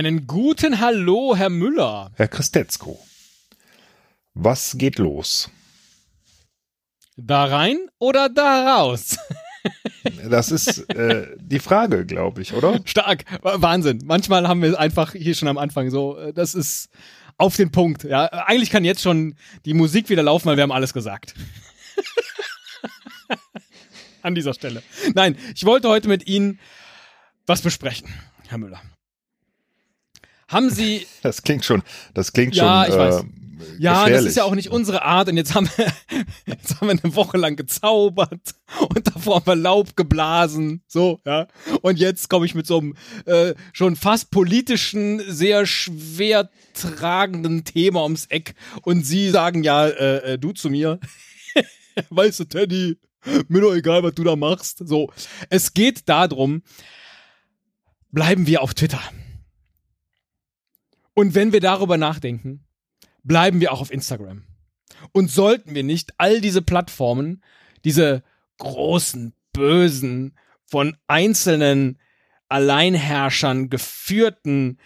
Einen guten Hallo, Herr Müller. Herr Christetzko, was geht los? Da rein oder da raus? Das ist äh, die Frage, glaube ich, oder? Stark, Wahnsinn. Manchmal haben wir einfach hier schon am Anfang so, äh, das ist auf den Punkt. Ja, eigentlich kann jetzt schon die Musik wieder laufen, weil wir haben alles gesagt. An dieser Stelle. Nein, ich wollte heute mit Ihnen was besprechen, Herr Müller. Haben Sie. Das klingt schon, das klingt ja, schon. Ich weiß. Äh, ja, das ist ja auch nicht unsere Art und jetzt haben wir, jetzt haben wir eine Woche lang gezaubert und davor haben wir Laub geblasen, so, ja. Und jetzt komme ich mit so einem äh, schon fast politischen, sehr schwer tragenden Thema ums Eck und Sie sagen ja, äh, äh du zu mir, weißt du, Teddy, mir doch egal, was du da machst. So, es geht darum, bleiben wir auf Twitter. Und wenn wir darüber nachdenken, bleiben wir auch auf Instagram. Und sollten wir nicht all diese Plattformen, diese großen, bösen, von einzelnen Alleinherrschern geführten,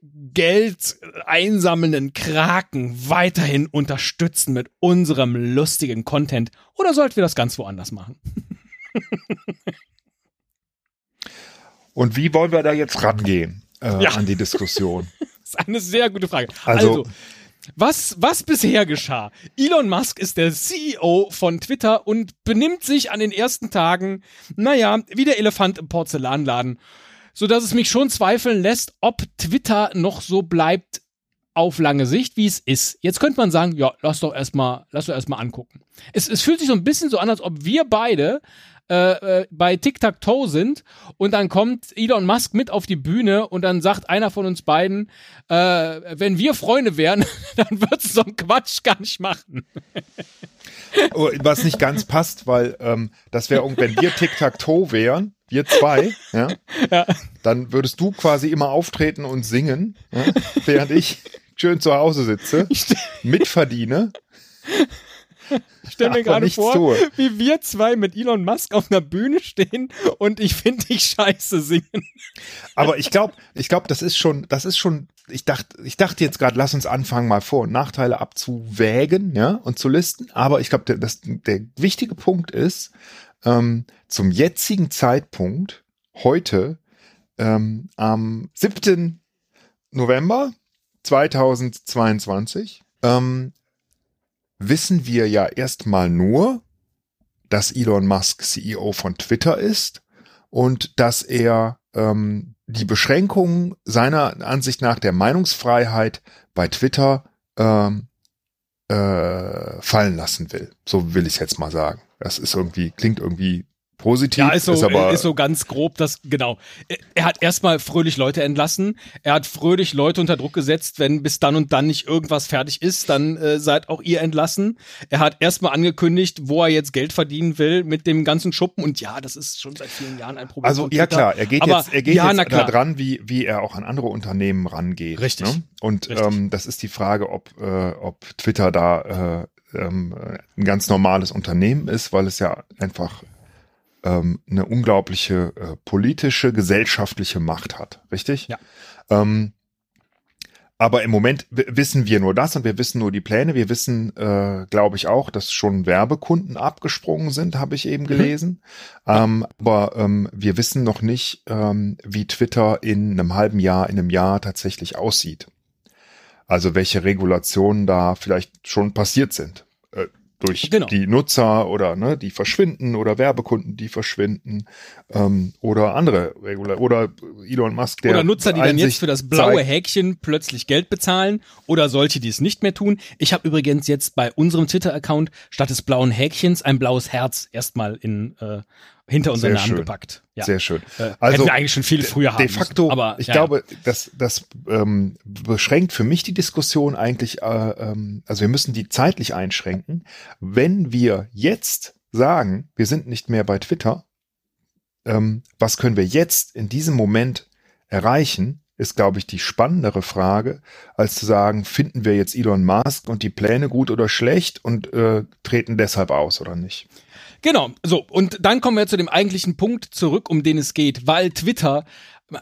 Geld einsammelnden Kraken weiterhin unterstützen mit unserem lustigen Content? Oder sollten wir das ganz woanders machen? Und wie wollen wir da jetzt rangehen äh, ja. an die Diskussion? ist eine sehr gute Frage. Also, also was, was bisher geschah? Elon Musk ist der CEO von Twitter und benimmt sich an den ersten Tagen, naja, wie der Elefant im Porzellanladen, so dass es mich schon zweifeln lässt, ob Twitter noch so bleibt auf lange Sicht, wie es ist. Jetzt könnte man sagen, ja, lass doch erstmal, lass doch erstmal angucken. Es, es fühlt sich so ein bisschen so an, als ob wir beide äh, äh, bei Tic-Tac-Toe sind und dann kommt Elon Musk mit auf die Bühne und dann sagt einer von uns beiden, äh, wenn wir Freunde wären, dann würdest du so einen Quatsch gar nicht machen. oh, was nicht ganz passt, weil ähm, das wäre, wenn wir Tic-Tac-Toe wären, wir zwei, ja, ja, dann würdest du quasi immer auftreten und singen, ja, während ich schön zu Hause sitze, mitverdiene ich stelle mir gerade vor, tue. wie wir zwei mit Elon Musk auf einer Bühne stehen und ich finde dich scheiße singen. Aber ich glaube, ich glaube, das ist schon, das ist schon, ich dachte, ich dachte jetzt gerade, lass uns anfangen, mal Vor- und Nachteile abzuwägen, ja, und zu listen. Aber ich glaube, der, das, der wichtige Punkt ist, ähm, zum jetzigen Zeitpunkt, heute, ähm, am 7. November 2022, ähm, wissen wir ja erstmal nur, dass Elon Musk CEO von Twitter ist und dass er ähm, die Beschränkungen seiner Ansicht nach der Meinungsfreiheit bei Twitter ähm, äh, fallen lassen will. So will ich jetzt mal sagen. Das ist irgendwie, klingt irgendwie positiv. Ja, ist so, ist, aber ist so ganz grob, das, genau. Er hat erstmal fröhlich Leute entlassen. Er hat fröhlich Leute unter Druck gesetzt, wenn bis dann und dann nicht irgendwas fertig ist, dann äh, seid auch ihr entlassen. Er hat erstmal angekündigt, wo er jetzt Geld verdienen will mit dem ganzen Schuppen. Und ja, das ist schon seit vielen Jahren ein Problem. Also, ja klar, er geht aber, jetzt, er geht ja, jetzt da dran, wie, wie er auch an andere Unternehmen rangeht. Richtig. Ne? Und Richtig. Ähm, das ist die Frage, ob, äh, ob Twitter da äh, ähm, ein ganz normales Unternehmen ist, weil es ja einfach ähm, eine unglaubliche äh, politische, gesellschaftliche Macht hat, richtig? Ja. Ähm, aber im Moment wissen wir nur das und wir wissen nur die Pläne. Wir wissen, äh, glaube ich, auch, dass schon Werbekunden abgesprungen sind, habe ich eben mhm. gelesen. Mhm. Ähm, aber ähm, wir wissen noch nicht, ähm, wie Twitter in einem halben Jahr, in einem Jahr tatsächlich aussieht. Also welche Regulationen da vielleicht schon passiert sind durch genau. die Nutzer oder ne, die verschwinden oder Werbekunden, die verschwinden ähm, oder andere Regular oder Elon Musk, der oder Nutzer, die dann jetzt für das blaue Häkchen plötzlich Geld bezahlen oder solche, die es nicht mehr tun. Ich habe übrigens jetzt bei unserem Twitter-Account statt des blauen Häkchens ein blaues Herz erstmal in äh, hinter unseren Namen schön. gepackt. Ja. Sehr schön. Äh, also hätten wir eigentlich schon viel früher haben De facto, müssen, aber ich ja, glaube, das, das ähm, beschränkt für mich die Diskussion eigentlich, äh, ähm, also wir müssen die zeitlich einschränken. Wenn wir jetzt sagen, wir sind nicht mehr bei Twitter, ähm, was können wir jetzt in diesem Moment erreichen, ist, glaube ich, die spannendere Frage, als zu sagen, finden wir jetzt Elon Musk und die Pläne gut oder schlecht und äh, treten deshalb aus oder nicht. Genau, so, und dann kommen wir zu dem eigentlichen Punkt zurück, um den es geht, weil Twitter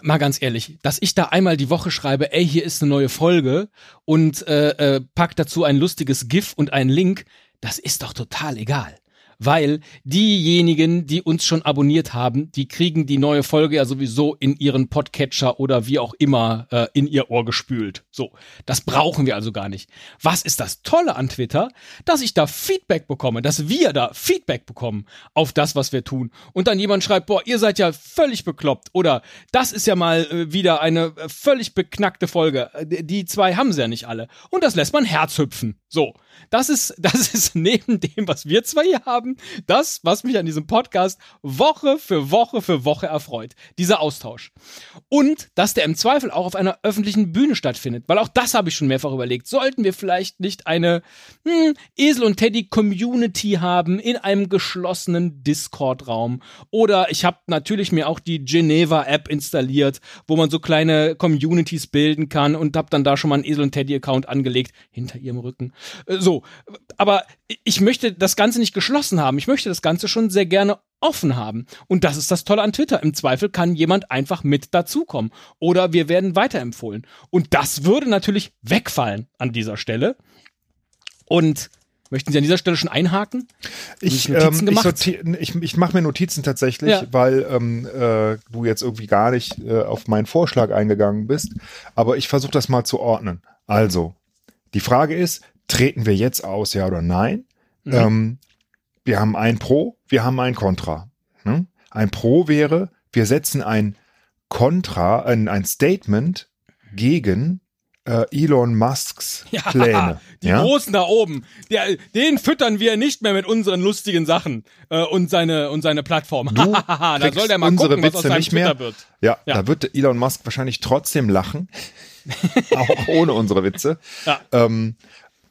mal ganz ehrlich, dass ich da einmal die Woche schreibe, ey, hier ist eine neue Folge und äh, äh, pack dazu ein lustiges GIF und einen Link, das ist doch total egal weil diejenigen, die uns schon abonniert haben, die kriegen die neue Folge ja sowieso in ihren Podcatcher oder wie auch immer äh, in ihr Ohr gespült. So, das brauchen wir also gar nicht. Was ist das Tolle an Twitter? Dass ich da Feedback bekomme, dass wir da Feedback bekommen auf das, was wir tun. Und dann jemand schreibt, boah, ihr seid ja völlig bekloppt oder das ist ja mal äh, wieder eine äh, völlig beknackte Folge. Äh, die zwei haben sie ja nicht alle. Und das lässt man Herz hüpfen. So, das ist, das ist neben dem, was wir zwei hier haben, das, was mich an diesem Podcast Woche für Woche für Woche erfreut. Dieser Austausch. Und, dass der im Zweifel auch auf einer öffentlichen Bühne stattfindet. Weil auch das habe ich schon mehrfach überlegt. Sollten wir vielleicht nicht eine hm, Esel und Teddy Community haben in einem geschlossenen Discord-Raum? Oder ich habe natürlich mir auch die Geneva App installiert, wo man so kleine Communities bilden kann und habe dann da schon mal einen Esel und Teddy Account angelegt, hinter ihrem Rücken. Äh, so, aber ich möchte das Ganze nicht geschlossen haben. Ich möchte das Ganze schon sehr gerne offen haben. Und das ist das Tolle an Twitter. Im Zweifel kann jemand einfach mit dazukommen. Oder wir werden weiterempfohlen. Und das würde natürlich wegfallen an dieser Stelle. Und Möchten Sie an dieser Stelle schon einhaken? Ich, ähm, ich, ich, ich mache mir Notizen tatsächlich, ja. weil ähm, äh, du jetzt irgendwie gar nicht äh, auf meinen Vorschlag eingegangen bist. Aber ich versuche das mal zu ordnen. Also, die Frage ist, treten wir jetzt aus, ja oder nein? Mhm. Ähm, wir haben ein Pro, wir haben ein Contra. Ne? Ein Pro wäre, wir setzen ein Contra, ein, ein Statement gegen äh, Elon Musks ja, Pläne. Die ja? Großen da oben, der, den füttern wir nicht mehr mit unseren lustigen Sachen äh, und seine und seine Plattform. Du da soll der mal unsere gucken, Witze was aus nicht mehr. wird. Ja, ja, da wird Elon Musk wahrscheinlich trotzdem lachen, auch ohne unsere Witze. Ja. Ähm,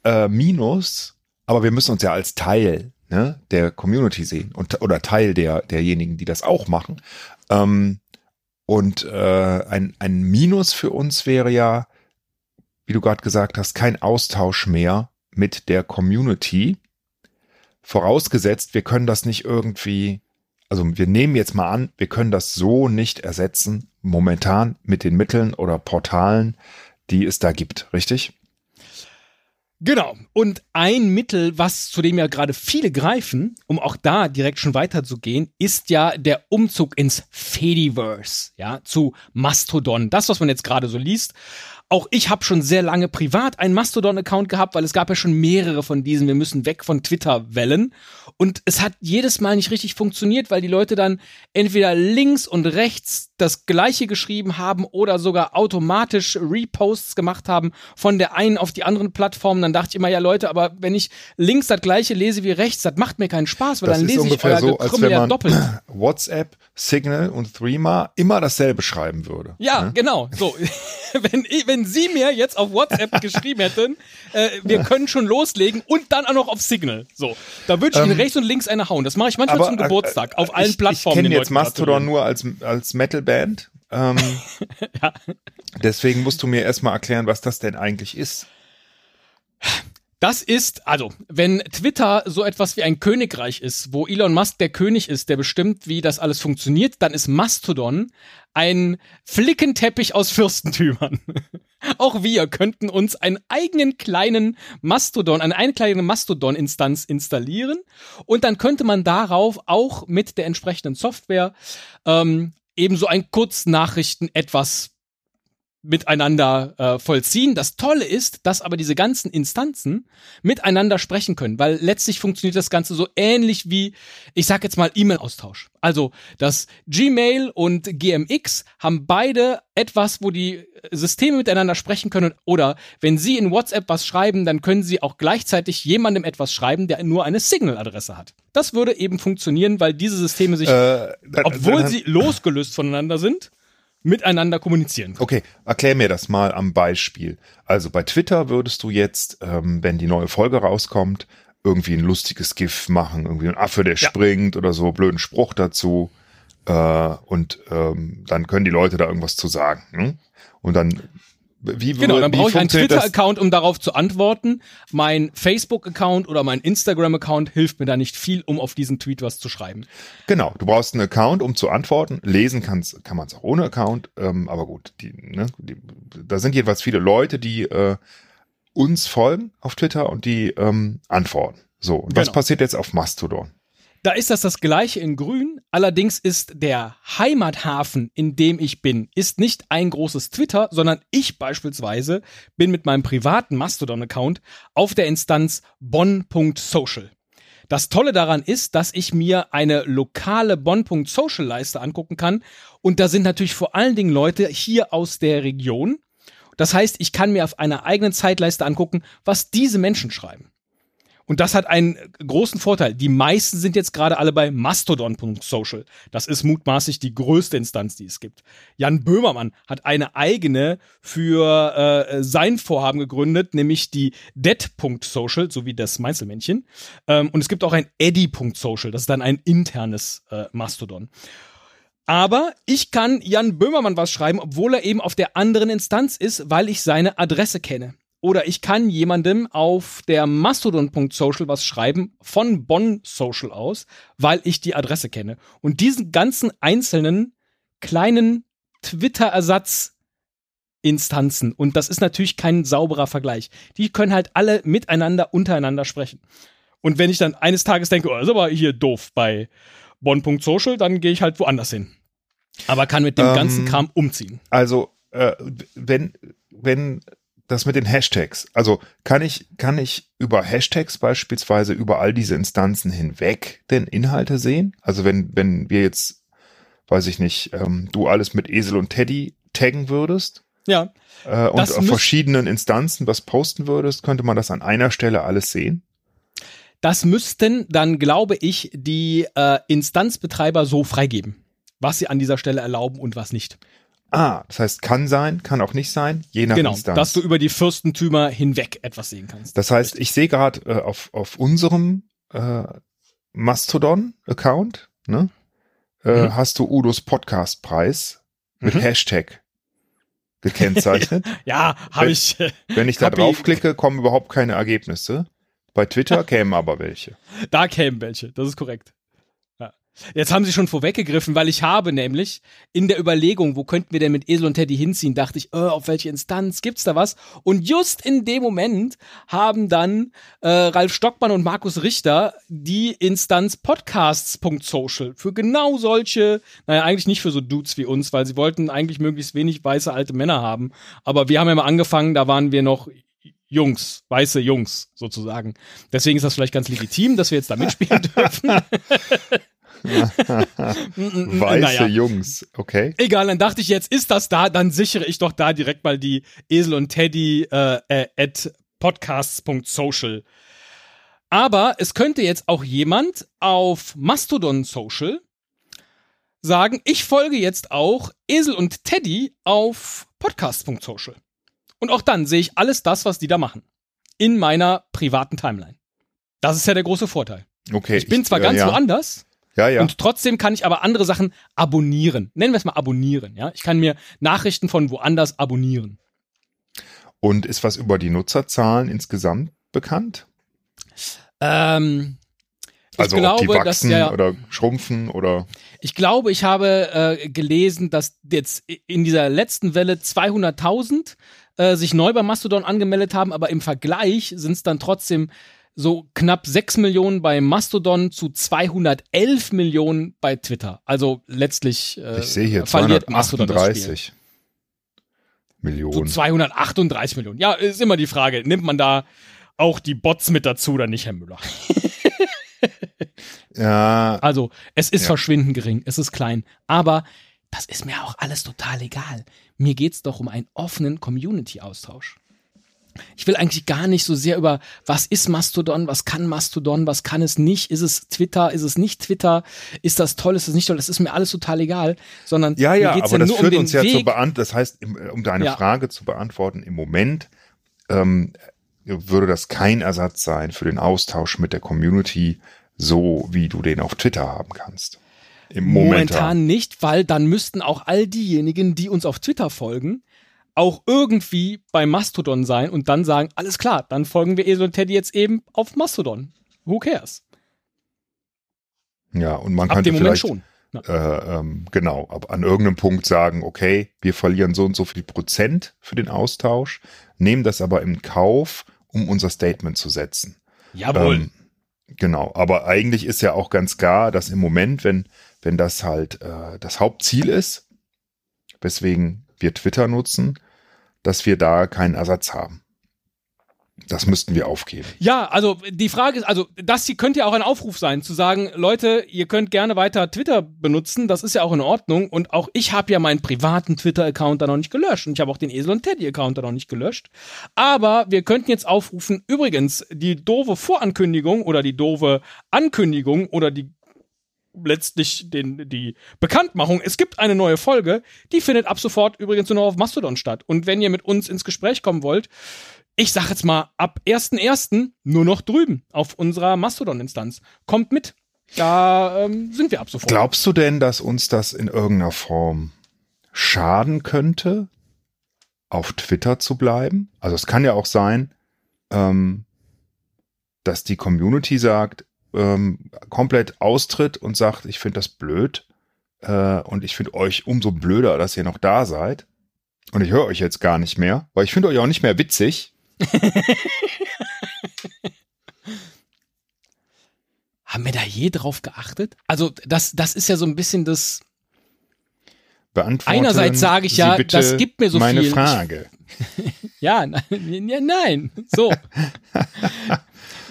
äh, Minus, aber wir müssen uns ja als Teil ne, der Community sehen und oder Teil der derjenigen, die das auch machen. Ähm, und äh, ein, ein Minus für uns wäre ja, wie du gerade gesagt hast, kein Austausch mehr mit der Community. Vorausgesetzt, wir können das nicht irgendwie, also wir nehmen jetzt mal an, wir können das so nicht ersetzen, momentan mit den Mitteln oder Portalen, die es da gibt, richtig? Genau. Und ein Mittel, was zu dem ja gerade viele greifen, um auch da direkt schon weiterzugehen, ist ja der Umzug ins Fediverse, ja, zu Mastodon. Das, was man jetzt gerade so liest, auch ich habe schon sehr lange privat einen Mastodon-Account gehabt, weil es gab ja schon mehrere von diesen. Wir müssen weg von Twitter-Wellen. Und es hat jedes Mal nicht richtig funktioniert, weil die Leute dann entweder links und rechts das gleiche geschrieben haben oder sogar automatisch Reposts gemacht haben von der einen auf die anderen Plattformen. Dann dachte ich immer, ja Leute, aber wenn ich links das gleiche lese wie rechts, das macht mir keinen Spaß, weil das dann lese ich euer so, wenn man doppelt. WhatsApp, Signal und Threema immer dasselbe schreiben würde. Ja, ne? genau. So, wenn, wenn Sie mir jetzt auf WhatsApp geschrieben hätten, äh, wir können schon loslegen und dann auch noch auf Signal. So, da würde ich ähm, Ihnen rechts und links eine hauen. Das mache ich manchmal aber, zum äh, Geburtstag auf allen ich, Plattformen. Ich kenne jetzt Mastodon nur als, als Metalband. Ähm, ja. Deswegen musst du mir erstmal erklären, was das denn eigentlich ist. Das ist, also, wenn Twitter so etwas wie ein Königreich ist, wo Elon Musk der König ist, der bestimmt, wie das alles funktioniert, dann ist Mastodon ein Flickenteppich aus Fürstentümern. Auch wir könnten uns einen eigenen kleinen Mastodon, eine, eine kleine Mastodon-Instanz installieren und dann könnte man darauf auch mit der entsprechenden Software ähm, ebenso ein Kurznachrichten etwas miteinander äh, vollziehen. Das Tolle ist, dass aber diese ganzen Instanzen miteinander sprechen können, weil letztlich funktioniert das Ganze so ähnlich wie, ich sag jetzt mal, E-Mail-Austausch. Also das Gmail und GMX haben beide etwas, wo die Systeme miteinander sprechen können. Oder wenn Sie in WhatsApp was schreiben, dann können Sie auch gleichzeitig jemandem etwas schreiben, der nur eine Signal-Adresse hat. Das würde eben funktionieren, weil diese Systeme sich, äh, obwohl sie losgelöst voneinander sind, miteinander kommunizieren können. Okay, erklär mir das mal am Beispiel. Also bei Twitter würdest du jetzt, ähm, wenn die neue Folge rauskommt, irgendwie ein lustiges GIF machen, irgendwie ein Affe, der ja. springt oder so, blöden Spruch dazu. Äh, und ähm, dann können die Leute da irgendwas zu sagen. Ne? Und dann wie, genau, dann brauche ich einen? Twitter-Account, um darauf zu antworten. Mein Facebook-Account oder mein Instagram-Account hilft mir da nicht viel, um auf diesen Tweet was zu schreiben. Genau, du brauchst einen Account, um zu antworten. Lesen kannst, kann man es auch ohne Account, ähm, aber gut, die, ne, die, da sind jedenfalls viele Leute, die äh, uns folgen auf Twitter und die ähm, antworten. So, und was Genau. passiert jetzt auf Mastodon? Da ist das das gleiche in grün. Allerdings ist der Heimathafen, in dem ich bin, ist nicht ein großes Twitter, sondern ich beispielsweise bin mit meinem privaten Mastodon-Account auf der Instanz bonn.social. Das Tolle daran ist, dass ich mir eine lokale Bonn.social-Leiste angucken kann. Und da sind natürlich vor allen Dingen Leute hier aus der Region. Das heißt, ich kann mir auf einer eigenen Zeitleiste angucken, was diese Menschen schreiben. Und das hat einen großen Vorteil. Die meisten sind jetzt gerade alle bei Mastodon.social. Das ist mutmaßlich die größte Instanz, die es gibt. Jan Böhmermann hat eine eigene für äh, sein Vorhaben gegründet, nämlich die dead.social, so wie das Meinzelmännchen. Ähm, und es gibt auch ein eddy.social, das ist dann ein internes äh, Mastodon. Aber ich kann Jan Böhmermann was schreiben, obwohl er eben auf der anderen Instanz ist, weil ich seine Adresse kenne. Oder ich kann jemandem auf der Mastodon.social was schreiben von Bonn Social aus, weil ich die Adresse kenne. Und diesen ganzen einzelnen kleinen Twitter-Ersatz-Instanzen, und das ist natürlich kein sauberer Vergleich, die können halt alle miteinander, untereinander sprechen. Und wenn ich dann eines Tages denke, oh, das ist aber hier doof bei Bonn.social, dann gehe ich halt woanders hin. Aber kann mit dem Ähm, ganzen Kram umziehen. Also, äh, wenn, wenn das mit den Hashtags, also kann ich, kann ich über Hashtags beispielsweise über all diese Instanzen hinweg denn Inhalte sehen? Also wenn, wenn wir jetzt, weiß ich nicht, ähm, du alles mit Esel und Teddy taggen würdest Ja, äh, und auf verschiedenen Instanzen was posten würdest, könnte man das an einer Stelle alles sehen? Das müssten dann, glaube ich, die äh, Instanzbetreiber so freigeben, was sie an dieser Stelle erlauben und was nicht. Ah, das heißt, kann sein, kann auch nicht sein, je nach genau, Instanz. dass du über die Fürstentümer hinweg etwas sehen kannst. Das heißt, ich sehe gerade äh, auf, auf unserem äh, Mastodon-Account, ne, äh, Mhm. hast du Udos Podcastpreis mit Mhm. Hashtag gekennzeichnet. ja, habe ich. äh, Wenn ich da draufklicke, kommen überhaupt keine Ergebnisse. Bei Twitter kämen aber welche. Da kämen welche, das ist korrekt. Jetzt haben sie schon vorweggegriffen, weil ich habe nämlich in der Überlegung, wo könnten wir denn mit Esel und Teddy hinziehen, dachte ich, äh, auf welche Instanz gibt's da was? Und just in dem Moment haben dann äh, Ralf Stockmann und Markus Richter die Instanz podcasts.social für genau solche, naja, eigentlich nicht für so Dudes wie uns, weil sie wollten eigentlich möglichst wenig weiße alte Männer haben. Aber wir haben ja mal angefangen, da waren wir noch Jungs, weiße Jungs sozusagen. Deswegen ist das vielleicht ganz legitim, dass wir jetzt da mitspielen dürfen. Weiße naja. Jungs, okay. Egal, dann dachte ich, jetzt ist das da, dann sichere ich doch da direkt mal die Esel und Teddy äh, äh, at podcasts.social. Aber es könnte jetzt auch jemand auf Mastodon Social sagen, ich folge jetzt auch Esel und Teddy auf podcast.social. Und auch dann sehe ich alles das, was die da machen. In meiner privaten Timeline. Das ist ja der große Vorteil. Okay. Ich bin zwar äh, ganz ja. woanders, Ja, ja. und trotzdem kann ich aber andere Sachen abonnieren. Nennen wir es mal abonnieren, ja. Ich kann mir Nachrichten von woanders abonnieren. Und ist was über die Nutzerzahlen insgesamt bekannt? Ähm, ich Also ob glaube, die dass wachsen ja, oder schrumpfen oder ich glaube, ich habe äh, gelesen, dass jetzt in dieser letzten Welle 200.000 äh, sich neu bei Mastodon angemeldet haben, aber im Vergleich sind es dann trotzdem so knapp 6 Millionen bei Mastodon zu 211 Millionen bei Twitter. Also letztlich äh, ich sehe hier verliert Mastodon das Spiel. 238 So Millionen. 238 Millionen. Ja, ist immer die Frage, nimmt man da auch die Bots mit dazu oder nicht, Herr Müller? Ja, Also, es ist Ja. verschwindend gering, es ist klein, aber das ist mir auch alles total egal. Mir geht's doch um einen offenen Community-Austausch. Ich will eigentlich gar nicht so sehr über, was ist Mastodon, was kann Mastodon, was kann es nicht, ist es Twitter, ist es nicht Twitter, ist das toll, ist es nicht toll, das ist mir alles total egal, sondern Ja, ja, aber das nur führt um uns ja Weg. zu beantworten. Das heißt, im- um deine Ja. Frage zu beantworten, im Moment ähm, würde das kein Ersatz sein für den Austausch mit der Community, so wie du den auf Twitter haben kannst. Im Momentan. Momentan nicht, weil dann müssten auch all diejenigen, die uns auf Twitter folgen, auch irgendwie bei Mastodon sein und dann sagen, alles klar, dann folgen wir Esel und Teddy jetzt eben auf Mastodon. Who cares? Ja, und man könnte vielleicht, schon. Äh, ähm, genau, ab an irgendeinem Punkt sagen, okay, wir verlieren so und so viel Prozent für den Austausch, nehmen das aber im Kauf, um unser Statement zu setzen. Jawohl. Ähm, genau, aber eigentlich ist ja auch ganz klar, dass im Moment, wenn, wenn das halt äh, das Hauptziel ist, weswegen wir Twitter nutzen, dass wir da keinen Ersatz haben. Das müssten wir aufgeben. Ja, also die Frage ist, also das hier könnte ja auch ein Aufruf sein, zu sagen, Leute, ihr könnt gerne weiter Twitter benutzen, das ist ja auch in Ordnung. Und auch ich habe ja meinen privaten Twitter-Account da noch nicht gelöscht. Und ich habe auch den Esel und Teddy-Account da noch nicht gelöscht. Aber wir könnten jetzt aufrufen, übrigens, die doofe Vorankündigung oder die doofe Ankündigung oder die letztlich den, die Bekanntmachung. Es gibt eine neue Folge, die findet ab sofort übrigens nur noch auf Mastodon statt. Und wenn ihr mit uns ins Gespräch kommen wollt, ich sag jetzt mal, ab 1.1. nur noch drüben auf unserer Mastodon-Instanz. Kommt mit. Da ähm, sind wir ab sofort. Glaubst du denn, dass uns das in irgendeiner Form schaden könnte, auf Twitter zu bleiben? Also es kann ja auch sein, ähm, dass die Community sagt, ähm, komplett austritt und sagt, ich finde das blöd äh, und ich finde euch umso blöder, dass ihr noch da seid. Und ich höre euch jetzt gar nicht mehr, weil ich finde euch auch nicht mehr witzig. Haben wir da je drauf geachtet? Also, das, das ist ja so ein bisschen das. Einerseits sage ich ja, das gibt mir so meine viel. Meine Frage. ja, nein, ja, nein. So.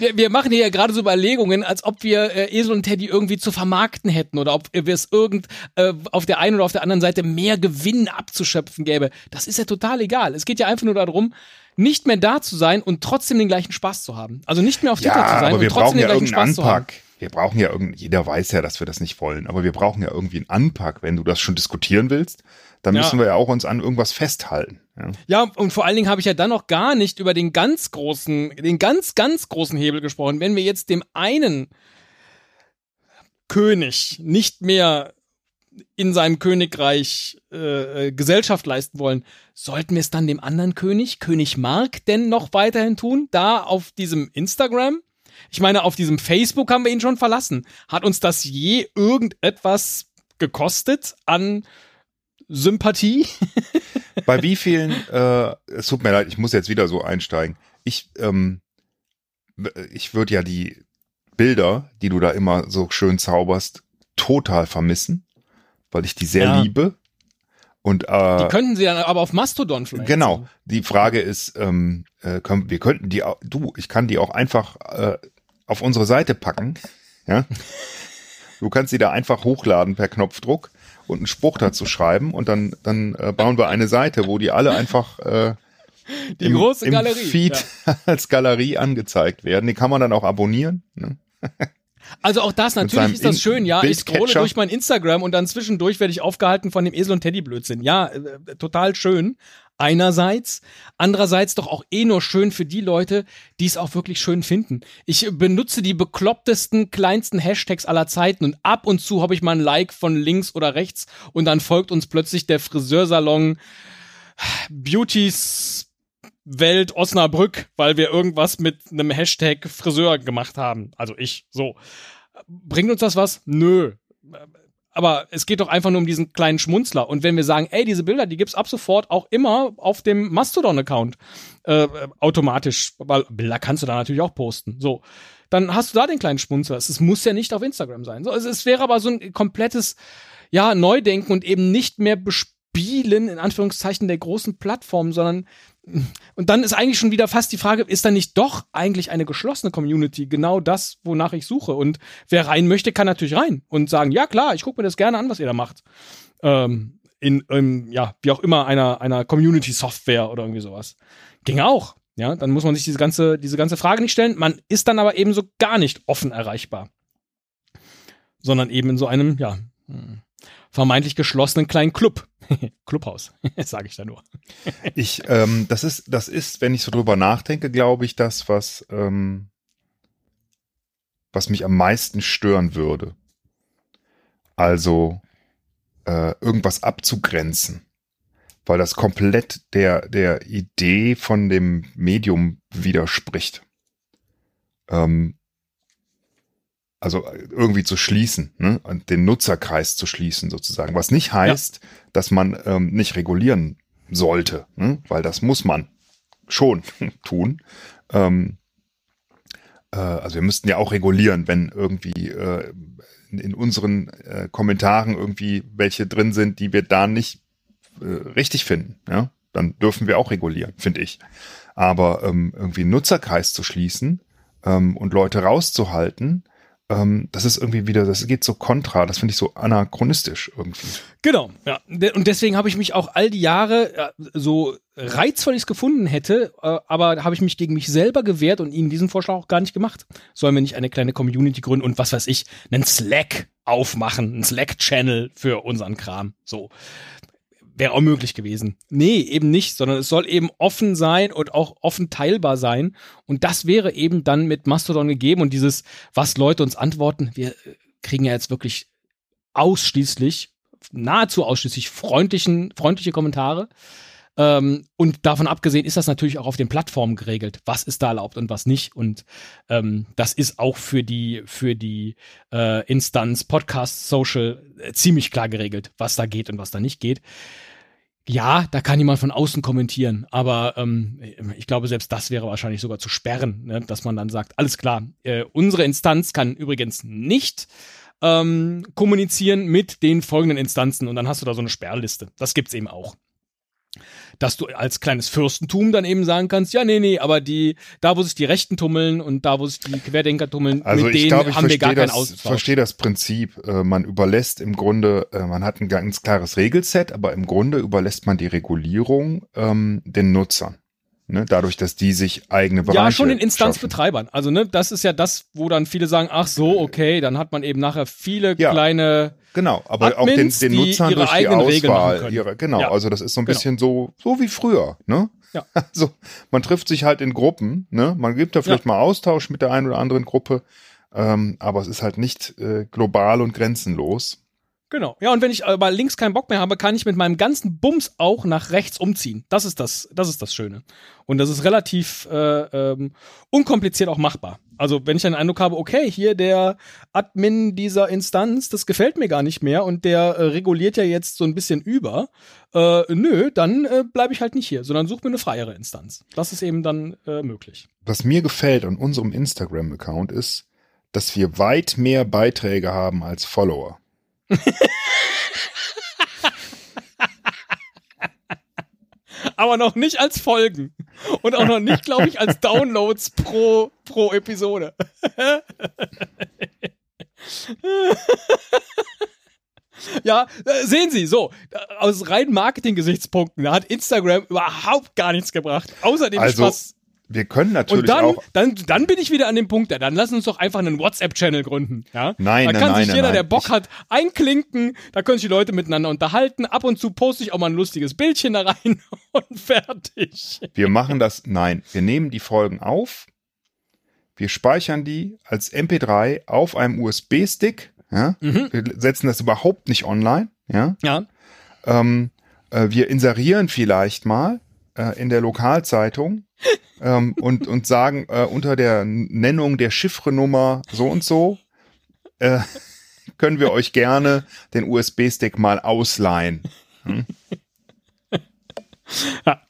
Wir, wir machen hier ja gerade so Überlegungen, als ob wir äh, Esel und Teddy irgendwie zu vermarkten hätten oder ob wir es irgend äh, auf der einen oder auf der anderen Seite mehr Gewinn abzuschöpfen gäbe. Das ist ja total egal. Es geht ja einfach nur darum, nicht mehr da zu sein und trotzdem den gleichen Spaß zu haben. Also nicht mehr auf Twitter ja, zu sein aber wir und trotzdem brauchen den ja gleichen Spaß Anpack. zu haben. Wir brauchen ja irgendwie, jeder weiß ja, dass wir das nicht wollen, aber wir brauchen ja irgendwie einen Anpack. Wenn du das schon diskutieren willst, dann ja. müssen wir ja auch uns an irgendwas festhalten. Ja, ja und vor allen Dingen habe ich ja dann noch gar nicht über den ganz großen, den ganz, ganz großen Hebel gesprochen. Wenn wir jetzt dem einen König nicht mehr in seinem Königreich äh, äh, Gesellschaft leisten wollen, sollten wir es dann dem anderen König, König Mark, denn noch weiterhin tun? Da auf diesem Instagram? Ich meine, auf diesem Facebook haben wir ihn schon verlassen. Hat uns das je irgendetwas gekostet an Sympathie? Bei wie vielen, äh, es tut mir leid, ich muss jetzt wieder so einsteigen. Ich, ähm, ich würde ja die Bilder, die du da immer so schön zauberst, total vermissen weil ich die sehr ja. liebe. Und, äh, die könnten sie dann aber auf Mastodon vielleicht. Genau. Die Frage ist, ähm, äh, können, wir könnten die, auch, du, ich kann die auch einfach äh, auf unsere Seite packen. Ja. Du kannst sie da einfach hochladen per Knopfdruck und einen Spruch dazu schreiben und dann, dann äh, bauen wir eine Seite, wo die alle einfach äh, die im, große Galerie im Feed ja. als Galerie angezeigt werden. Die kann man dann auch abonnieren. Ne? Also auch das, natürlich ist das schön, ja. Ich scrolle durch mein Instagram und dann zwischendurch werde ich aufgehalten von dem Esel und Teddy Blödsinn. Ja, äh, total schön. Einerseits, andererseits doch auch eh nur schön für die Leute, die es auch wirklich schön finden. Ich benutze die beklopptesten, kleinsten Hashtags aller Zeiten und ab und zu habe ich mal ein Like von links oder rechts und dann folgt uns plötzlich der Friseursalon Beauties Welt Osnabrück, weil wir irgendwas mit einem Hashtag Friseur gemacht haben. Also ich, so. Bringt uns das was? Nö. Aber es geht doch einfach nur um diesen kleinen Schmunzler. Und wenn wir sagen, ey, diese Bilder, die gibt's ab sofort auch immer auf dem Mastodon-Account äh, automatisch, weil Bilder kannst du da natürlich auch posten. So, dann hast du da den kleinen Schmunzler. Es muss ja nicht auf Instagram sein. So, es, es wäre aber so ein komplettes, ja, Neudenken und eben nicht mehr bespielen, in Anführungszeichen, der großen Plattform, sondern und dann ist eigentlich schon wieder fast die Frage, ist da nicht doch eigentlich eine geschlossene Community genau das, wonach ich suche? Und wer rein möchte, kann natürlich rein und sagen, ja klar, ich gucke mir das gerne an, was ihr da macht. Ähm, in, in, ja, wie auch immer, einer, einer Community-Software oder irgendwie sowas. Ging auch. Ja, dann muss man sich diese ganze, diese ganze Frage nicht stellen. Man ist dann aber eben so gar nicht offen erreichbar. Sondern eben in so einem, ja, hm, vermeintlich geschlossenen kleinen Club. Clubhaus, sage ich da nur. ich, ähm, das ist, das ist, wenn ich so drüber nachdenke, glaube ich, das, was, ähm, was mich am meisten stören würde. Also äh, irgendwas abzugrenzen. weil das komplett der, der Idee von dem Medium widerspricht. Ähm, also irgendwie zu schließen, ne? und den Nutzerkreis zu schließen sozusagen. Was nicht heißt, ja. dass man ähm, nicht regulieren sollte, ne? weil das muss man schon tun. Ähm, äh, also wir müssten ja auch regulieren, wenn irgendwie äh, in, in unseren äh, Kommentaren irgendwie welche drin sind, die wir da nicht äh, richtig finden. Ja? Dann dürfen wir auch regulieren, finde ich. Aber ähm, irgendwie einen Nutzerkreis zu schließen ähm, und Leute rauszuhalten, ähm, das ist irgendwie wieder, das geht so kontra, das finde ich so anachronistisch irgendwie. Genau, ja. Und deswegen habe ich mich auch all die Jahre so reizvoll ich es gefunden hätte, äh, aber habe ich mich gegen mich selber gewehrt und ihnen diesen Vorschlag auch gar nicht gemacht. Sollen wir nicht eine kleine Community gründen und was weiß ich, einen Slack aufmachen, einen Slack-Channel für unseren Kram. So wäre auch möglich gewesen. Nee, eben nicht, sondern es soll eben offen sein und auch offen teilbar sein. Und das wäre eben dann mit Mastodon gegeben und dieses, was Leute uns antworten, wir kriegen ja jetzt wirklich ausschließlich, nahezu ausschließlich freundlichen, freundliche Kommentare. Ähm, und davon abgesehen ist das natürlich auch auf den Plattformen geregelt, was ist da erlaubt und was nicht. Und ähm, das ist auch für die, für die äh, Instanz Podcast Social äh, ziemlich klar geregelt, was da geht und was da nicht geht. Ja, da kann jemand von außen kommentieren, aber ähm, ich glaube, selbst das wäre wahrscheinlich sogar zu sperren, ne? dass man dann sagt, alles klar, äh, unsere Instanz kann übrigens nicht ähm, kommunizieren mit den folgenden Instanzen und dann hast du da so eine Sperrliste. Das gibt's eben auch dass du als kleines Fürstentum dann eben sagen kannst, ja, nee, nee, aber die, da wo sich die Rechten tummeln und da wo sich die Querdenker tummeln, also mit denen glaub, haben wir gar keinen Austausch. Ich verstehe das Prinzip. Äh, man überlässt im Grunde, äh, man hat ein ganz klares Regelset, aber im Grunde überlässt man die Regulierung ähm, den Nutzern. Ne, dadurch, dass die sich eigene Bereiche Ja, schon den Instanzbetreibern. Also, ne, das ist ja das, wo dann viele sagen, ach so, okay, dann hat man eben nachher viele ja, kleine Genau, aber Admins, auch den, den Nutzern durch die Auswahl. Ihre, genau, ja. also das ist so ein genau. bisschen so, so wie früher, ne? Ja. Also, man trifft sich halt in Gruppen, ne? Man gibt da vielleicht ja. mal Austausch mit der einen oder anderen Gruppe, ähm, aber es ist halt nicht äh, global und grenzenlos. Genau. Ja, und wenn ich aber links keinen Bock mehr habe, kann ich mit meinem ganzen Bums auch nach rechts umziehen. Das ist das, das ist das Schöne. Und das ist relativ äh, ähm, unkompliziert auch machbar. Also wenn ich einen Eindruck habe, okay, hier der Admin dieser Instanz, das gefällt mir gar nicht mehr und der äh, reguliert ja jetzt so ein bisschen über, äh, nö, dann äh, bleibe ich halt nicht hier, sondern suche mir eine freiere Instanz. Das ist eben dann äh, möglich. Was mir gefällt an unserem Instagram-Account ist, dass wir weit mehr Beiträge haben als Follower. Aber noch nicht als Folgen. Und auch noch nicht, glaube ich, als Downloads pro, pro Episode. ja, äh, sehen Sie, so, aus rein Marketing-Gesichtspunkten hat Instagram überhaupt gar nichts gebracht. Außerdem also, Spaß wir können natürlich und dann, auch. Dann, dann bin ich wieder an dem Punkt, ja, dann lass uns doch einfach einen WhatsApp-Channel gründen. Ja? Nein, da nein, kann nein, sich jeder, nein, der Bock hat, einklinken, da können sich die Leute miteinander unterhalten. Ab und zu poste ich auch mal ein lustiges Bildchen da rein und fertig. Wir machen das, nein, wir nehmen die Folgen auf, wir speichern die als MP3 auf einem USB-Stick. Ja? Mhm. Wir setzen das überhaupt nicht online. Ja. ja. Ähm, äh, wir inserieren vielleicht mal äh, in der Lokalzeitung ähm, und, und sagen äh, unter der Nennung der Chiffrenummer so und so, äh, können wir euch gerne den USB-Stick mal ausleihen. Hm? Ja.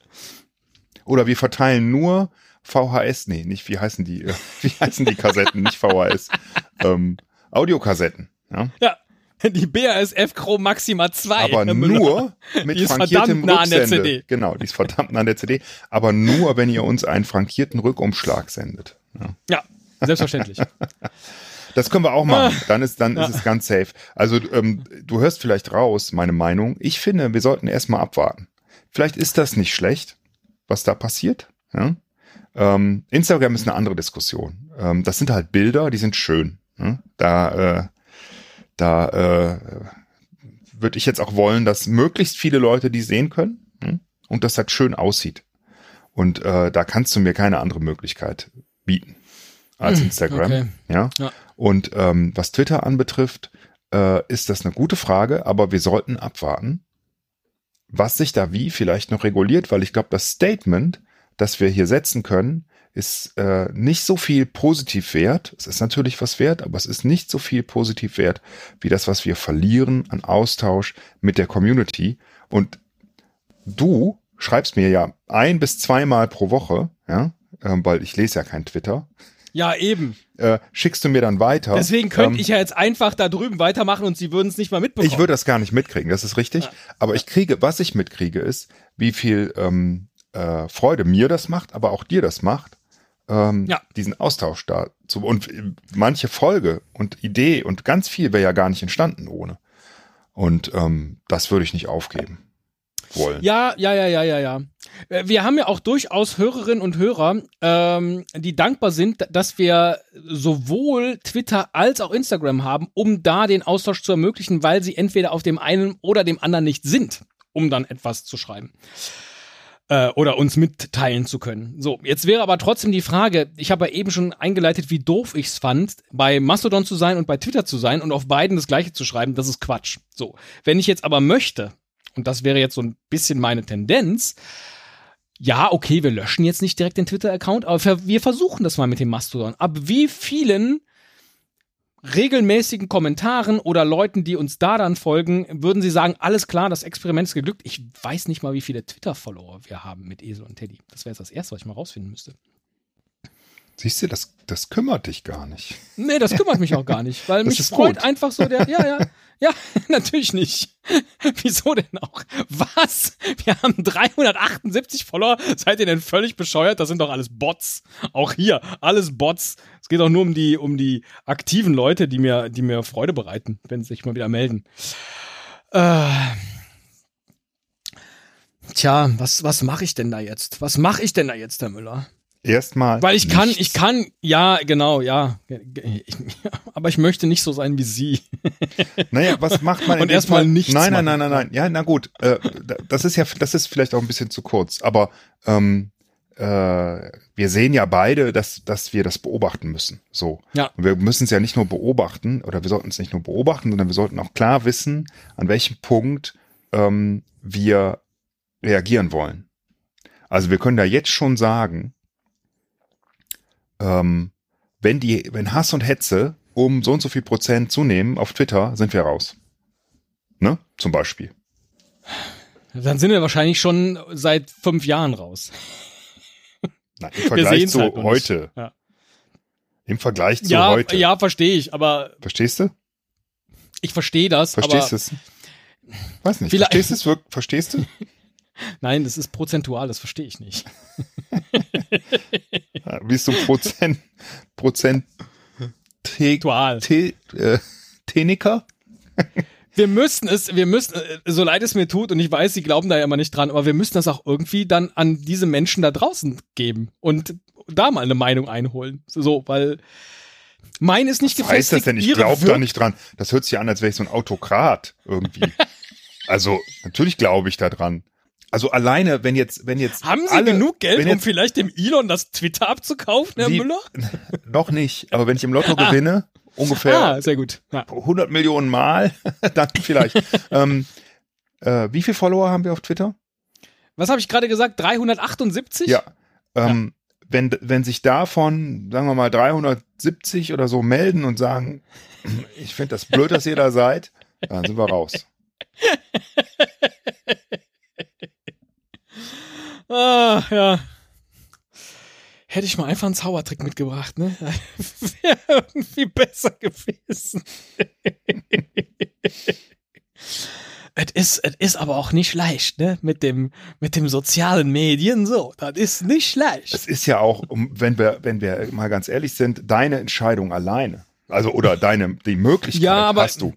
Oder wir verteilen nur VHS, nee, nicht, wie heißen die, wie heißen die Kassetten, nicht VHS, ähm, Audiokassetten. Ja. ja. Die BASF Chrome Maxima 2. Aber nur mit die frankiertem nah Rücksende. Genau, die ist verdammt nah an der CD. Aber nur, wenn ihr uns einen frankierten Rückumschlag sendet. Ja, ja selbstverständlich. Das können wir auch machen. Dann ist, dann ja. ist es ganz safe. Also ähm, du hörst vielleicht raus, meine Meinung. Ich finde, wir sollten erstmal abwarten. Vielleicht ist das nicht schlecht, was da passiert. Ja? Ähm, Instagram ist eine andere Diskussion. Ähm, das sind halt Bilder, die sind schön. Ja? Da äh, da äh, würde ich jetzt auch wollen, dass möglichst viele Leute die sehen können hm? und dass das schön aussieht. Und äh, da kannst du mir keine andere Möglichkeit bieten als hm, Instagram. Okay. Ja? ja. Und ähm, was Twitter anbetrifft, äh, ist das eine gute Frage, aber wir sollten abwarten, was sich da wie vielleicht noch reguliert, weil ich glaube, das Statement, das wir hier setzen können, ist äh, nicht so viel positiv wert. Es ist natürlich was wert, aber es ist nicht so viel positiv wert wie das, was wir verlieren an Austausch mit der Community. Und du schreibst mir ja ein bis zweimal pro Woche, ja, äh, weil ich lese ja kein Twitter. Ja, eben. Äh, schickst du mir dann weiter. Deswegen könnte ähm, ich ja jetzt einfach da drüben weitermachen und sie würden es nicht mal mitbekommen. Ich würde das gar nicht mitkriegen, das ist richtig. Ja. Aber ich kriege, was ich mitkriege, ist, wie viel ähm, äh, Freude mir das macht, aber auch dir das macht, ähm, ja. diesen Austausch da zu. Und manche Folge und Idee und ganz viel wäre ja gar nicht entstanden ohne. Und ähm, das würde ich nicht aufgeben wollen. Ja, ja, ja, ja, ja, ja. Äh, wir haben ja auch durchaus Hörerinnen und Hörer, ähm, die dankbar sind, dass wir sowohl Twitter als auch Instagram haben, um da den Austausch zu ermöglichen, weil sie entweder auf dem einen oder dem anderen nicht sind, um dann etwas zu schreiben äh, oder uns mitteilen zu können. So, jetzt wäre aber trotzdem die Frage, ich habe ja eben schon eingeleitet, wie doof ich es fand, bei Mastodon zu sein und bei Twitter zu sein und auf beiden das gleiche zu schreiben, das ist Quatsch. So, wenn ich jetzt aber möchte, und das wäre jetzt so ein bisschen meine Tendenz, ja, okay, wir löschen jetzt nicht direkt den Twitter-Account, aber wir versuchen das mal mit dem Mastodon. Ab wie vielen regelmäßigen Kommentaren oder Leuten, die uns da dann folgen, würden sie sagen, alles klar, das Experiment ist geglückt. Ich weiß nicht mal, wie viele Twitter-Follower wir haben mit Esel und Teddy. Das wäre jetzt das Erste, was ich mal rausfinden müsste. Siehst du, das, das kümmert dich gar nicht. Nee, das kümmert mich auch gar nicht, weil mich freut gut. einfach so der, ja, ja, ja, natürlich nicht. Wieso denn auch? Was? Wir haben 378 Follower. Seid ihr denn völlig bescheuert? Das sind doch alles Bots. Auch hier, alles Bots. Es geht auch nur um die, um die aktiven Leute, die mir, die mir Freude bereiten, wenn sie sich mal wieder melden. Äh, tja, was, was mache ich denn da jetzt? Was mache ich denn da jetzt, Herr Müller? Erstmal. Weil ich nichts. kann, ich kann, ja, genau, ja. Aber ich möchte nicht so sein wie Sie. Naja, was macht man Und erstmal nichts. Nein, nein, nein, nein, nein. Ja, na gut. Äh, das ist ja, das ist vielleicht auch ein bisschen zu kurz. Aber ähm, äh, wir sehen ja beide, dass, dass wir das beobachten müssen. So. Ja. Und wir müssen es ja nicht nur beobachten, oder wir sollten es nicht nur beobachten, sondern wir sollten auch klar wissen, an welchem Punkt ähm, wir reagieren wollen. Also wir können da jetzt schon sagen, ähm, wenn die, wenn Hass und Hetze um so und so viel Prozent zunehmen auf Twitter, sind wir raus. Ne? Zum Beispiel. Dann sind wir wahrscheinlich schon seit fünf Jahren raus. Nein, im Vergleich zu halt heute. Ja. Im Vergleich zu ja, heute. Ja, verstehe ich, aber. Verstehst du? Ich verstehe das. Verstehst du es? Weiß nicht. Verstehst du es? Verstehst du? Nein, das ist prozentual, das verstehe ich nicht. Bist du Prozent, Prozent Tual. Te, äh, Teniker? wir müssen es, wir müssen, äh, so leid es mir tut, und ich weiß, sie glauben da ja immer nicht dran, aber wir müssen das auch irgendwie dann an diese Menschen da draußen geben und da mal eine Meinung einholen. So, weil mein ist nicht Was gefestigt. heißt das denn? Ich glaube da nicht dran. Das hört sich an, als wäre ich so ein Autokrat irgendwie. also, natürlich glaube ich da dran. Also alleine, wenn jetzt, wenn jetzt. Haben Sie alle, genug Geld, jetzt, um vielleicht dem Elon das Twitter abzukaufen, Herr Sie, Müller? Noch nicht. Aber wenn ich im Lotto ah. gewinne, ungefähr ah, sehr gut. Ja. 100 Millionen Mal, dann vielleicht. ähm, äh, wie viele Follower haben wir auf Twitter? Was habe ich gerade gesagt? 378? Ja. Ähm, ja. Wenn, wenn sich davon, sagen wir mal, 370 oder so melden und sagen, ich finde das blöd, dass ihr da seid, dann sind wir raus. Ah, ja. Hätte ich mal einfach einen Zaubertrick mitgebracht, ne? Wäre irgendwie besser gewesen. es ist, es ist aber auch nicht leicht, ne? Mit dem, mit dem sozialen Medien so. Das ist nicht leicht. Es ist ja auch, wenn wir, wenn wir mal ganz ehrlich sind, deine Entscheidung alleine. Also, oder deine, die Möglichkeit ja, aber, hast du.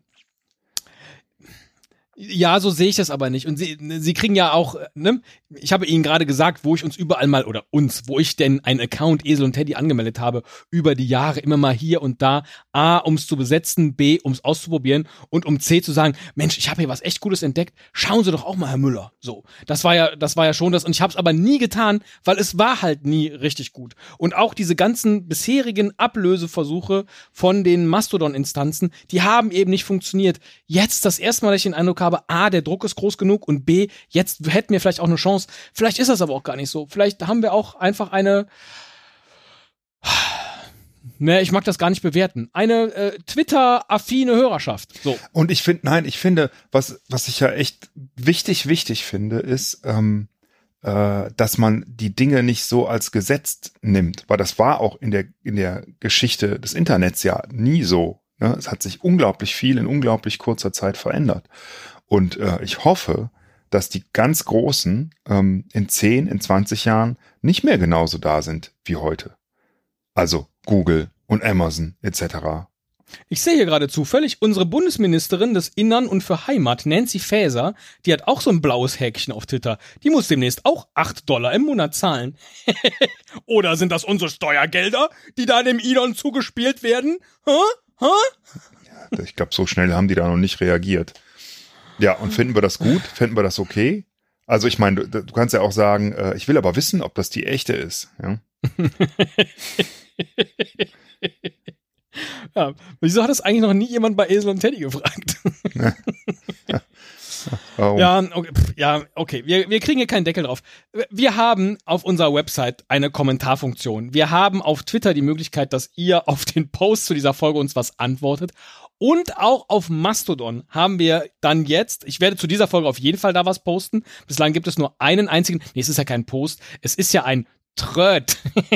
Ja, so sehe ich das aber nicht. Und sie, sie kriegen ja auch, ne? Ich habe Ihnen gerade gesagt, wo ich uns überall mal, oder uns, wo ich denn einen Account Esel und Teddy angemeldet habe, über die Jahre immer mal hier und da. A, ums zu besetzen, B, ums auszuprobieren und um C zu sagen, Mensch, ich habe hier was echt Gutes entdeckt. Schauen Sie doch auch mal, Herr Müller. So. Das war ja, das war ja schon das. Und ich habe es aber nie getan, weil es war halt nie richtig gut. Und auch diese ganzen bisherigen Ablöseversuche von den Mastodon-Instanzen, die haben eben nicht funktioniert. Jetzt das erste Mal, dass ich den Eindruck habe, A, der Druck ist groß genug und B, jetzt hätten wir vielleicht auch eine Chance. Vielleicht ist das aber auch gar nicht so. Vielleicht haben wir auch einfach eine, Ne, ich mag das gar nicht bewerten. Eine äh, Twitter-affine Hörerschaft. So. Und ich finde, nein, ich finde, was, was ich ja echt wichtig, wichtig finde, ist, ähm, äh, dass man die Dinge nicht so als gesetzt nimmt, weil das war auch in der, in der Geschichte des Internets ja nie so. Ne? Es hat sich unglaublich viel in unglaublich kurzer Zeit verändert. Und äh, ich hoffe, dass die ganz Großen ähm, in 10, in 20 Jahren nicht mehr genauso da sind wie heute. Also Google und Amazon etc. Ich sehe hier gerade zufällig, unsere Bundesministerin des Innern und für Heimat, Nancy Faeser, die hat auch so ein blaues Häkchen auf Twitter. Die muss demnächst auch 8 Dollar im Monat zahlen. Oder sind das unsere Steuergelder, die da dem Elon zugespielt werden? Hä? Hä? Ja, ich glaube, so schnell haben die da noch nicht reagiert. Ja, und finden wir das gut? Finden wir das okay? Also ich meine, du, du kannst ja auch sagen, äh, ich will aber wissen, ob das die echte ist. Ja? ja, wieso hat das eigentlich noch nie jemand bei Esel und Teddy gefragt? Oh. Ja, okay, ja, okay. Wir, wir kriegen hier keinen Deckel drauf. Wir haben auf unserer Website eine Kommentarfunktion. Wir haben auf Twitter die Möglichkeit, dass ihr auf den Post zu dieser Folge uns was antwortet. Und auch auf Mastodon haben wir dann jetzt, ich werde zu dieser Folge auf jeden Fall da was posten. Bislang gibt es nur einen einzigen, nee, es ist ja kein Post, es ist ja ein Tröd.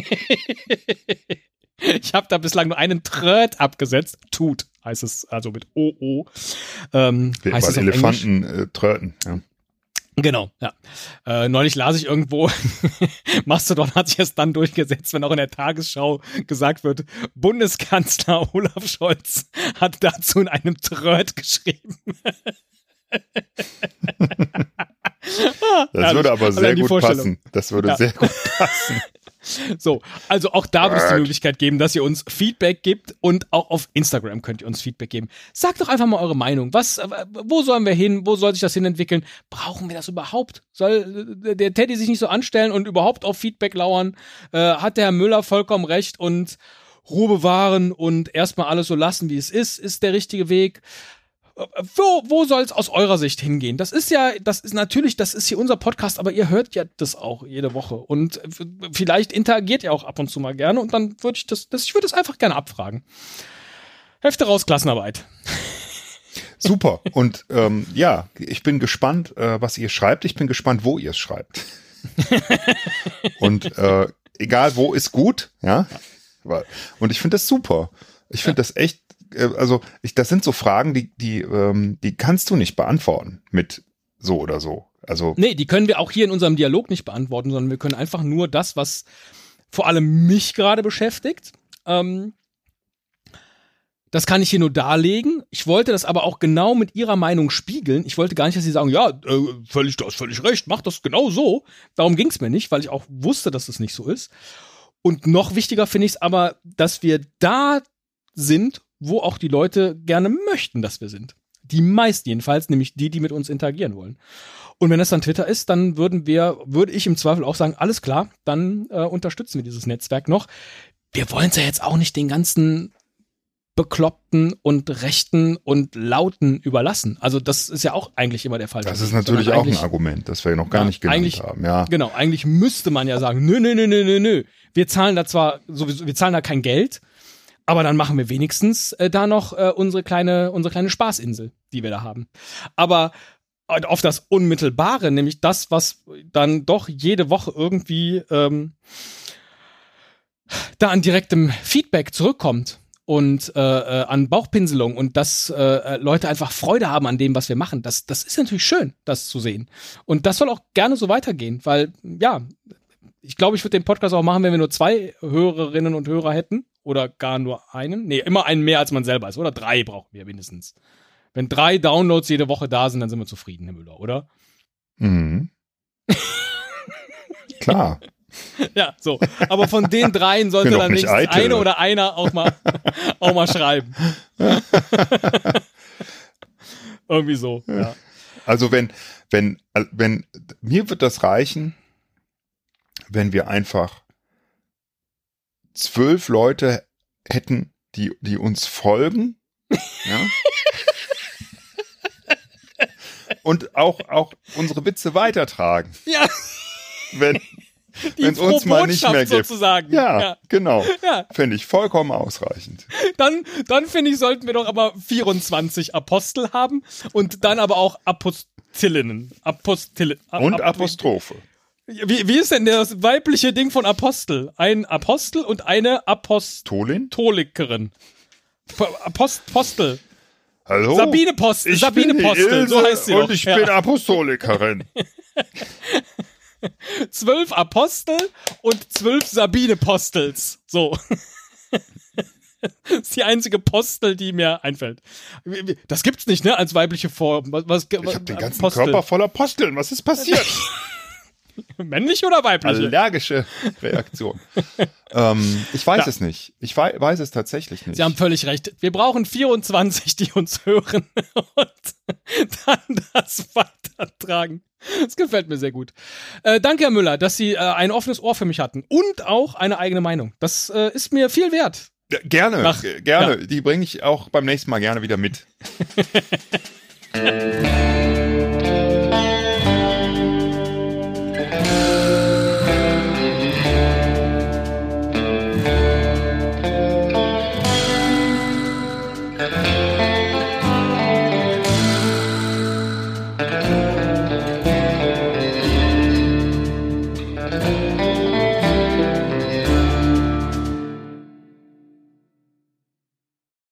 ich habe da bislang nur einen Tröd abgesetzt. Tut heißt es, also mit OO. Ähm, heißt Weil es Elefanten äh, tröten, ja. Genau, ja. Äh, neulich las ich irgendwo, Mastodon hat sich erst dann durchgesetzt, wenn auch in der Tagesschau gesagt wird, Bundeskanzler Olaf Scholz hat dazu in einem Tröd geschrieben. das würde aber sehr gut passen. Das würde ja. sehr gut passen. So, also auch da wird es die Möglichkeit geben, dass ihr uns Feedback gibt und auch auf Instagram könnt ihr uns Feedback geben. Sagt doch einfach mal eure Meinung. Was, äh, wo sollen wir hin? Wo soll sich das hin entwickeln? Brauchen wir das überhaupt? Soll äh, der Teddy sich nicht so anstellen und überhaupt auf Feedback lauern? Äh, hat der Herr Müller vollkommen recht und Ruhe bewahren und erstmal alles so lassen, wie es ist, ist der richtige Weg wo, wo soll es aus eurer Sicht hingehen? Das ist ja, das ist natürlich, das ist hier unser Podcast, aber ihr hört ja das auch jede Woche und vielleicht interagiert ihr auch ab und zu mal gerne und dann würde ich das, das ich würde es einfach gerne abfragen. Hefte raus, Klassenarbeit. Super. Und ähm, ja, ich bin gespannt, äh, was ihr schreibt. Ich bin gespannt, wo ihr es schreibt. und äh, egal wo ist gut, ja. Und ich finde das super. Ich finde das echt äh, also ich, das sind so Fragen, die, die, ähm, die kannst du nicht beantworten mit so oder so. Also nee, die können wir auch hier in unserem Dialog nicht beantworten, sondern wir können einfach nur das, was vor allem mich gerade beschäftigt. Ähm, das kann ich hier nur darlegen. Ich wollte das aber auch genau mit ihrer Meinung spiegeln. Ich wollte gar nicht, dass sie sagen, ja, äh, völlig, du hast völlig recht, mach das genau so. Darum ging es mir nicht, weil ich auch wusste, dass das nicht so ist. Und noch wichtiger finde ich es aber, dass wir da sind, wo auch die Leute gerne möchten, dass wir sind. Die meisten jedenfalls, nämlich die, die mit uns interagieren wollen. Und wenn es dann Twitter ist, dann würden wir, würde ich im Zweifel auch sagen, alles klar, dann äh, unterstützen wir dieses Netzwerk noch. Wir wollen es ja jetzt auch nicht den ganzen Bekloppten und Rechten und Lauten überlassen. Also das ist ja auch eigentlich immer der Fall. Das ist natürlich auch ein Argument, das wir noch gar ja, nicht genannt haben. Ja. Genau, eigentlich müsste man ja sagen, nö, nö, nö, nö, nö, nö. Wir zahlen da zwar sowieso, wir zahlen da kein Geld, aber dann machen wir wenigstens äh, da noch äh, unsere kleine, unsere kleine Spaßinsel, die wir da haben. Aber äh, auf das Unmittelbare, nämlich das, was dann doch jede Woche irgendwie ähm, da an direktem Feedback zurückkommt und äh, äh, an Bauchpinselung und dass äh, äh, Leute einfach Freude haben an dem, was wir machen. Das, das ist natürlich schön, das zu sehen. Und das soll auch gerne so weitergehen, weil ja, ich glaube, ich würde den Podcast auch machen, wenn wir nur zwei Hörerinnen und Hörer hätten oder gar nur einen. Nee, immer einen mehr als man selber ist, oder? Drei brauchen wir mindestens. Wenn drei Downloads jede Woche da sind, dann sind wir zufrieden, Herr Müller, oder? Mhm. Klar. ja, so. Aber von den dreien sollte dann nicht eine oder einer auch mal, auch mal schreiben. Irgendwie so, ja. Also wenn, wenn, wenn, mir wird das reichen, wenn wir einfach zwölf Leute hätten, die, die uns folgen. Ja? und auch, auch unsere Witze weitertragen. Ja. Wenn, es uns mal nicht mehr gibt. Sozusagen. Ja, ja. genau. Ja. Finde ich vollkommen ausreichend. Dann, dann finde ich, sollten wir doch aber 24 Apostel haben und dann aber auch Apostillinnen. Apostil und Apostrophe. Wie, wie ist denn das weibliche Ding von Apostel? Ein Apostel und eine Apostolin? Tolikerin. Apost, Postel. Hallo? Sabine Postel. Ich Sabine bin Postel, Ilse so heißt sie. Und auch. ich ja. bin Apostolikerin. zwölf Apostel und zwölf Sabine Postels. So. das ist die einzige Postel, die mir einfällt. Das gibt's nicht, ne, als weibliche Form. Was, was, ich hab den ganzen Postel. Körper voller Posteln. Was ist passiert? Männlich oder weiblich? Allergische Reaktion. ähm, ich weiß ja. es nicht. Ich wei weiß es tatsächlich nicht. Sie haben völlig recht. Wir brauchen 24, die uns hören und dann das weitertragen. Das gefällt mir sehr gut. Äh, danke, Herr Müller, dass Sie äh, ein offenes Ohr für mich hatten und auch eine eigene Meinung. Das äh, ist mir viel wert. Gerne, Nach, gerne. Ja. Die bringe ich auch beim nächsten Mal gerne wieder mit.